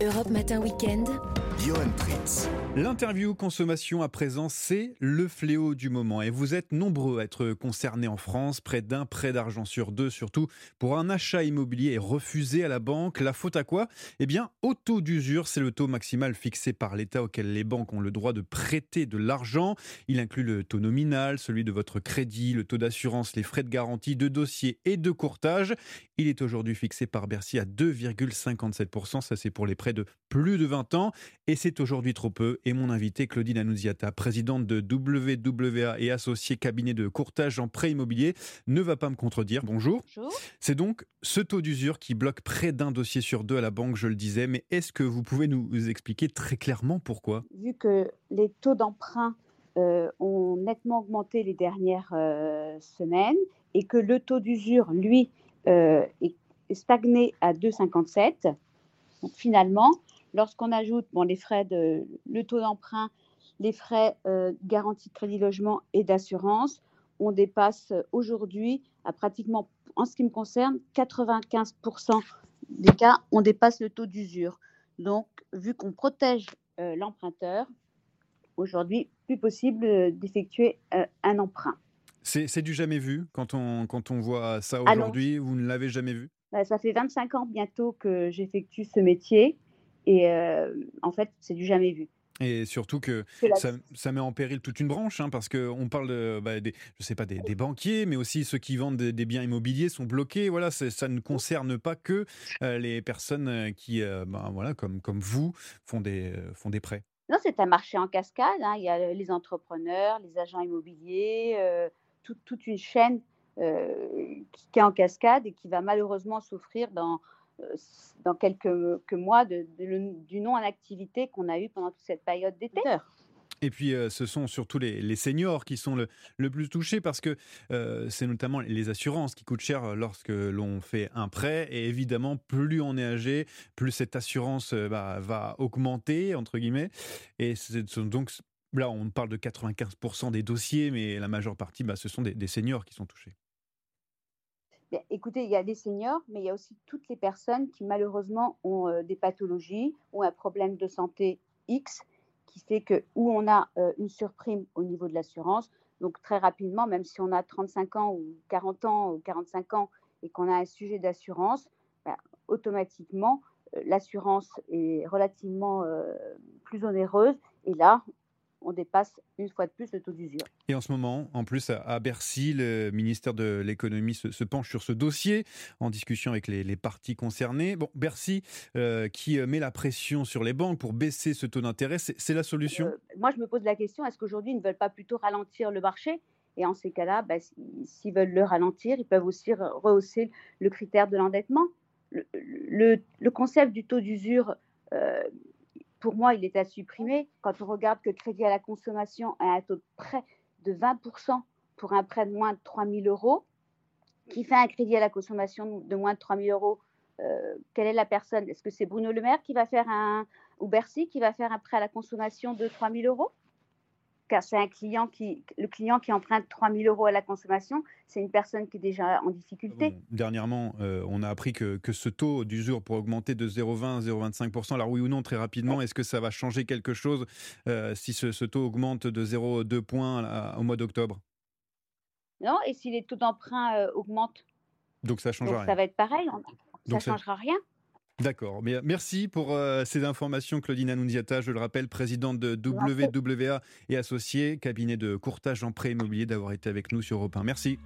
Europe Matin Weekend. L'interview consommation à présent, c'est le fléau du moment. Et vous êtes nombreux à être concernés en France. Près d'un prêt d'argent sur deux, surtout pour un achat immobilier, est refusé à la banque. La faute à quoi? Eh bien, au taux d'usure. C'est le taux maximal fixé par l'État auquel les banques ont le droit de prêter de l'argent. Il inclut le taux nominal, celui de votre crédit, le taux d'assurance, les frais de garantie, de dossier et de courtage. Il est aujourd'hui fixé par Bercy à 2,57%. Ça, c'est pour les prêts de plus de 20 ans. Et c'est aujourd'hui trop peu. Et mon invité, Claudine Anouziata, présidente de WWA et associée cabinet de courtage en prêt immobilier, ne va pas me contredire. Bonjour. Bonjour. C'est donc ce taux d'usure qui bloque près d'un dossier sur deux à la banque, je le disais. Mais est-ce que vous pouvez nous expliquer très clairement pourquoi? Vu que les taux d'emprunt euh, ont nettement augmenté les dernières euh, semaines et que le taux d'usure, lui, euh, est stagné à 2,57, donc finalement, lorsqu'on ajoute bon, les frais de le taux d'emprunt, les frais euh, garantie de crédit logement et d'assurance, on dépasse aujourd'hui à pratiquement, en ce qui me concerne, 95% des cas, on dépasse le taux d'usure. Donc, vu qu'on protège euh, l'emprunteur, aujourd'hui, plus possible euh, d'effectuer euh, un emprunt. C'est du jamais vu quand on, quand on voit ça Ah aujourd'hui Vous ne l'avez jamais vu? Bah, ça fait 25 ans bientôt que j'effectue ce métier et euh, en fait, c'est du jamais vu. Et surtout que ça, ça met en péril toute une branche, hein, parce qu'on parle de, bah, des, je sais pas, des, des banquiers, mais aussi ceux qui vendent des, des biens immobiliers sont bloqués. Voilà, ça ne concerne pas que euh, les personnes euh, qui, euh, bah, voilà, comme, comme vous, font des, euh, font des prêts. Non, c'est un marché en cascade. hein. Il y a les entrepreneurs, les agents immobiliers, tout- toute une chaîne qui, qui est en cascade et qui va malheureusement souffrir dans, dans quelques que mois de, de le- du non en activité qu'on a eu pendant toute cette période d'été. Et puis, euh, ce sont surtout les, les seniors qui sont le, le plus touchés parce que euh, c'est notamment les assurances qui coûtent cher lorsque l'on fait un prêt. Et évidemment, plus on est âgé, plus cette assurance euh, bah, va augmenter, entre guillemets. Et donc, là, on parle de 95% des dossiers, mais la majeure partie, bah, ce sont des, des seniors qui sont touchés. Écoutez, il y a des seniors, mais il y a aussi toutes les personnes qui malheureusement ont euh, des pathologies ou un problème de santé X qui fait que où on a euh, une surprime au niveau de l'assurance, donc très rapidement, même si on a 35 ans ou 40 ans ou 45 ans et qu'on a un sujet d'assurance, ben, automatiquement, euh, l'assurance est relativement plus onéreuse. Et là, on dépasse une fois de plus le taux d'usure. Et en ce moment, en plus, à- Bercy, le ministère de l'économie se, se penche sur ce dossier en discussion avec les, les parties concernées. Bon, Bercy euh, qui euh, met la pression sur les banques pour baisser ce taux d'intérêt, c'est la solution? Euh, moi, je me pose la question est-ce qu'aujourd'hui, ils ne veulent pas plutôt ralentir le marché? Et en ces cas-là, bah, s'ils veulent le ralentir, ils peuvent aussi re- rehausser le critère de l'endettement. Le, le- le concept du taux d'usure, euh, pour moi, il est à supprimer. Quand on regarde que le crédit à la consommation a un taux de prêt de 20% pour un prêt de moins de 3 000 euros, qui fait un crédit à la consommation de moins de 3 000 euros, euh, quelle est la personne? Est-ce que c'est Bruno Le Maire qui va faire un, ou Bercy qui va faire un prêt à la consommation de 3 000 euros? Car c'est un client qui, le client qui emprunte 3 000 euros à la consommation, c'est une personne qui est déjà en difficulté. Bon, dernièrement, euh, on a appris que, que ce taux d'usure pourrait augmenter de 0,20 à 0,25%. Alors oui ou non, très rapidement, est-ce que ça va changer quelque chose euh, si ce, ce taux augmente de 0,2 points là, au mois d'octobre? Non Et si les taux d'emprunt euh, augmentent, Donc ça change donc rien. ça va être pareil, on- ça ne changera rien. D'accord. Mais merci pour euh, ces informations, Claudine Annunziata. Je le rappelle, présidente de. WWA et associée, cabinet de courtage en prêt immobilier, d'avoir été avec nous sur Europe 1. Merci.